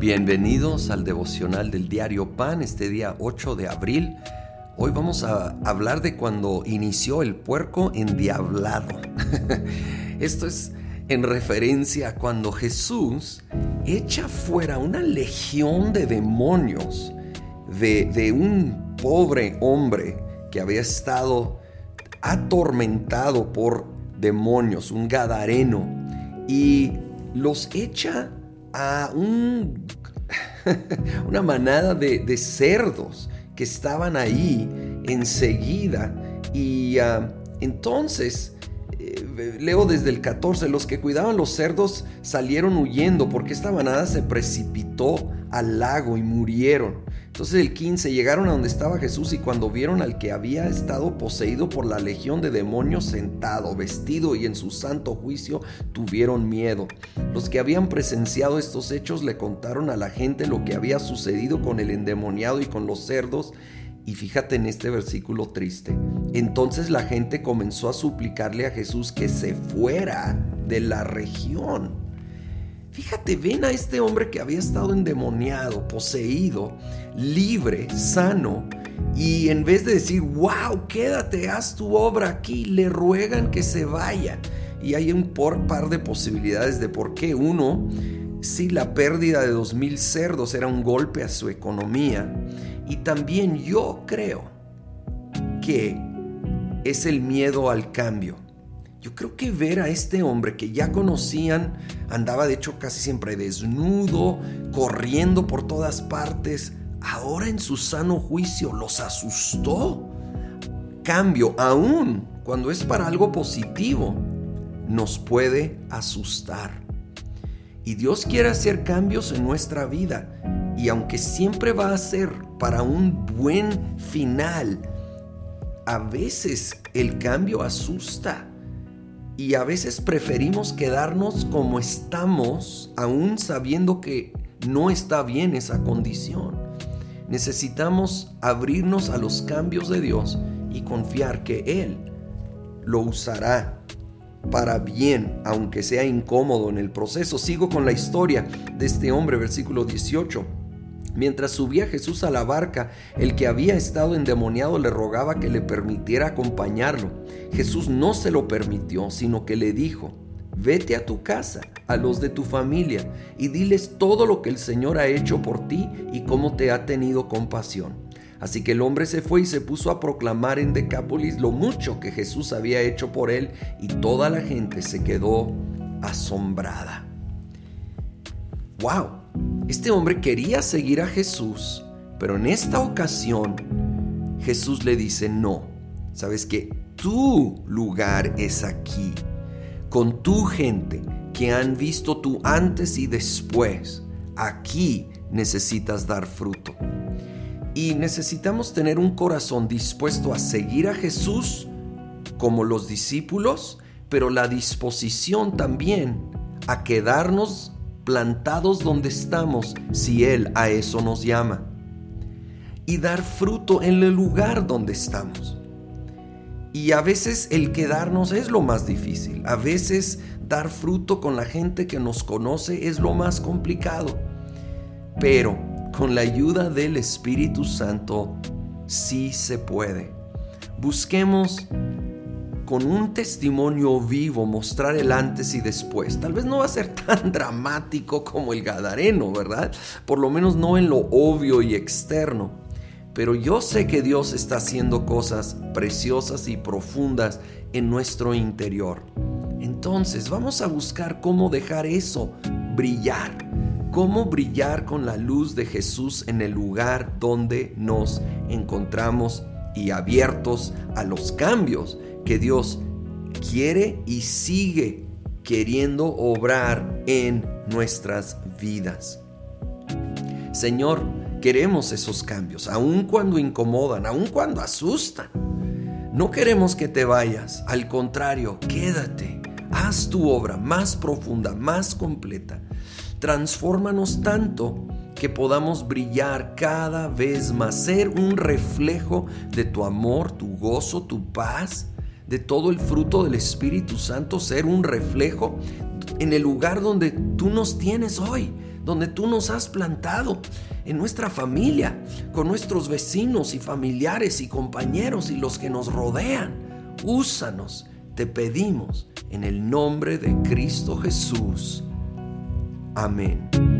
Bienvenidos al devocional del diario Pan, este día 8 de abril. Hoy vamos a hablar de cuando inició el puerco endiablado. Esto es en referencia a cuando Jesús echa fuera una legión de demonios de, de un pobre hombre que había estado atormentado por demonios, un gadareno, y los echa a un, una manada de, cerdos que estaban ahí enseguida. Y ah, entonces, eh, leo desde el 14, los que cuidaban los cerdos salieron huyendo porque esta manada se precipitó al lago y murieron. Entonces el 15 llegaron a donde estaba Jesús y cuando vieron al que había estado poseído por la legión de demonios sentado, vestido y en su santo juicio, tuvieron miedo. Los que habían presenciado estos hechos le contaron a la gente lo que había sucedido con el endemoniado y con los cerdos. Y fíjate en este versículo triste. Entonces la gente comenzó a suplicarle a Jesús que se fuera de la región. Fíjate, ven a este hombre que había estado endemoniado, poseído, libre, sano, y en vez de decir, wow, quédate, haz tu obra aquí, le ruegan que se vaya. Y hay un par de posibilidades de por qué. Uno, si la pérdida de dos mil cerdos era un golpe a su economía. Y también yo creo que es el miedo al cambio. Yo creo que ver a este hombre que ya conocían, andaba de hecho casi siempre desnudo, corriendo por todas partes, ahora en su sano juicio los asustó. Cambio, aún cuando es para algo positivo, nos puede asustar. Y Dios quiere hacer cambios en nuestra vida. Y aunque siempre va a ser para un buen final, a veces el cambio asusta y a veces preferimos quedarnos como estamos, aún sabiendo que no está bien esa condición. Necesitamos abrirnos a los cambios de Dios y confiar que Él lo usará para bien, aunque sea incómodo en el proceso. Sigo con la historia de este hombre, versículo 18. Mientras subía Jesús a la barca, el que había estado endemoniado le rogaba que le permitiera acompañarlo. Jesús no se lo permitió, sino que le dijo, vete a tu casa, a los de tu familia, y diles todo lo que el Señor ha hecho por ti y cómo te ha tenido compasión. Así que el hombre se fue y se puso a proclamar en Decápolis lo mucho que Jesús había hecho por él, y toda la gente se quedó asombrada. ¡Wow! Este hombre quería seguir a Jesús, pero en esta ocasión Jesús le dice, no, sabes que tu lugar es aquí, con tu gente que han visto tu antes y después. Aquí necesitas dar fruto. Y necesitamos tener un corazón dispuesto a seguir a Jesús como los discípulos, pero la disposición también a quedarnos plantados donde estamos si Él a eso nos llama. Y dar fruto en el lugar donde estamos. Y a veces el quedarnos es lo más difícil. A veces dar fruto con la gente que nos conoce es lo más complicado. Pero con la ayuda del Espíritu Santo sí se puede. Busquemos con un testimonio vivo mostrar el antes y después. Tal vez no va a ser tan dramático como el Gadareno, ¿verdad? Por lo menos no en lo obvio y externo. Pero yo sé que Dios está haciendo cosas preciosas y profundas en nuestro interior. Entonces vamos a buscar cómo dejar eso brillar. Cómo brillar con la luz de Jesús en el lugar donde nos encontramos y abiertos a los cambios que Dios quiere y sigue queriendo obrar en nuestras vidas. Señor, queremos esos cambios, aun cuando incomodan, aun cuando asustan. No queremos que te vayas, al contrario, quédate, haz tu obra más profunda, más completa. Transfórmanos tanto que podamos brillar cada vez más, ser un reflejo de tu amor, tu gozo, tu paz, de todo el fruto del Espíritu Santo, ser un reflejo en el lugar donde tú nos tienes hoy, donde tú nos has plantado, en nuestra familia, con nuestros vecinos y familiares y compañeros y los que nos rodean. Úsanos, te pedimos, en el nombre de Cristo Jesús. Amén.